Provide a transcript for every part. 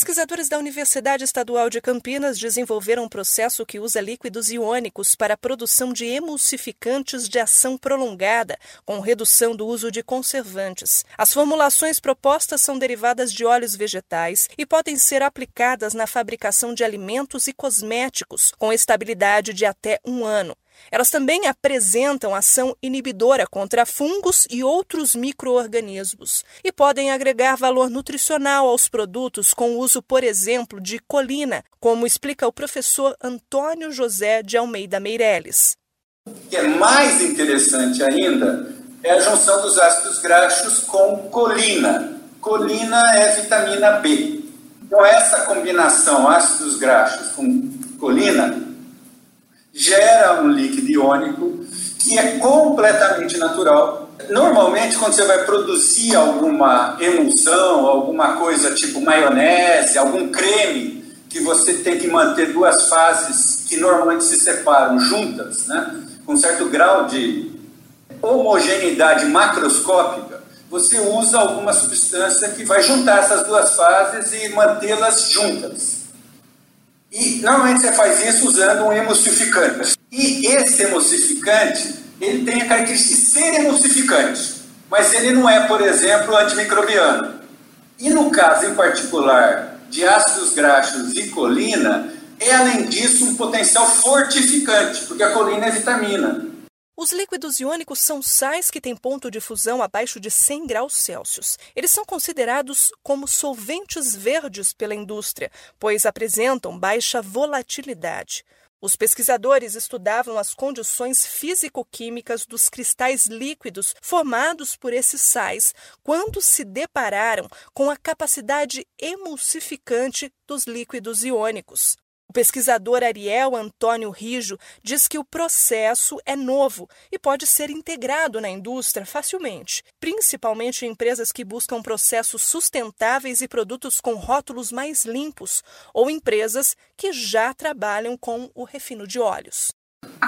Pesquisadores da Universidade Estadual de Campinas desenvolveram um processo que usa líquidos iônicos para a produção de emulsificantes de ação prolongada, com redução do uso de conservantes. As formulações propostas são derivadas de óleos vegetais e podem ser aplicadas na fabricação de alimentos e cosméticos, com estabilidade de até um ano. Elas também apresentam ação inibidora contra fungos e outros microorganismos e podem agregar valor nutricional aos produtos com o uso, por exemplo, de colina, como explica o professor Antônio José de Almeida Meirelles. O que é mais interessante ainda é a junção dos ácidos graxos com colina. Colina é vitamina B. Então, essa combinação ácidos graxos com colina gera um líquido iônico que é completamente natural. Normalmente, quando você vai produzir alguma emulsão, alguma coisa tipo maionese, algum creme, que você tem que manter duas fases que normalmente se separam juntas, né, com certo grau de homogeneidade macroscópica, você usa alguma substância que vai juntar essas duas fases e mantê-las juntas. E normalmente você faz isso usando um emulsificante. E esse emulsificante, ele tem a característica de ser emulsificante, mas ele não é, por exemplo, antimicrobiano. E no caso em particular de ácidos graxos e colina, é além disso um potencial fortificante, porque a colina é vitamina. Os líquidos iônicos são sais que têm ponto de fusão abaixo de 100 graus Celsius. Eles são considerados como solventes verdes pela indústria, pois apresentam baixa volatilidade. Os pesquisadores estudavam as condições físico-químicas dos cristais líquidos formados por esses sais quando se depararam com a capacidade emulsificante dos líquidos iônicos. O pesquisador Ariel Antônio Rijo diz que o processo é novo e pode ser integrado na indústria facilmente, principalmente em empresas que buscam processos sustentáveis e produtos com rótulos mais limpos, ou empresas que já trabalham com o refino de óleos.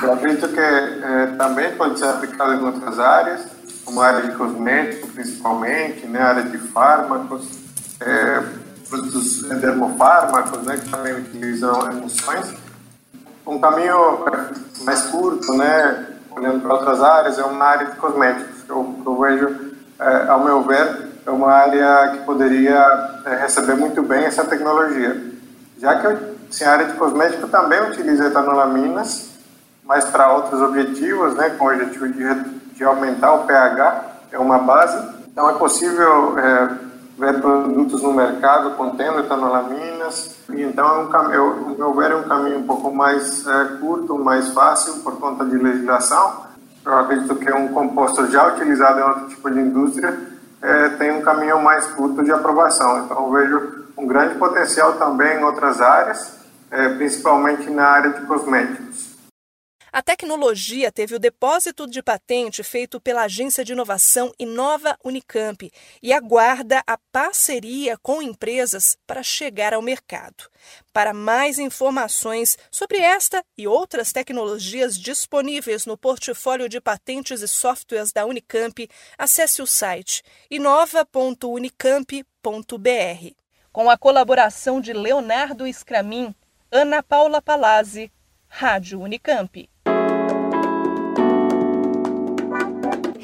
Eu acredito que é, também pode ser aplicado em outras áreas, como a área de cosméticos, principalmente, né, área de fármacos. É, produtos dermofármacos, né, que também utilizam emulsões. Um caminho mais curto, né, olhando para outras áreas, é uma área de cosméticos. Eu, eu vejo, é, ao meu ver, é uma área que poderia é, receber muito bem essa tecnologia. Já que assim, a área de cosmético também utiliza etanolaminas, mas para outros objetivos, né, com o objetivo de, de aumentar o pH, é uma base. Então é possível é, ver produtos no mercado contendo etanolaminas. Então, é um caminho, meu ver, é um caminho um pouco mais é, curto, mais fácil por conta de legislação. Eu acredito que um composto já utilizado em outro tipo de indústria é, tem um caminho mais curto de aprovação. Então, eu vejo um grande potencial também em outras áreas, é, principalmente na área de cosméticos. A tecnologia teve o depósito de patente feito pela Agência de Inovação Inova Unicamp e aguarda a parceria com empresas para chegar ao mercado. Para mais informações sobre esta e outras tecnologias disponíveis no portfólio de patentes e softwares da Unicamp, acesse o site inova.unicamp.br. Com a colaboração de Leonardo Scramin, Ana Paula Palazzi, Rádio Unicamp.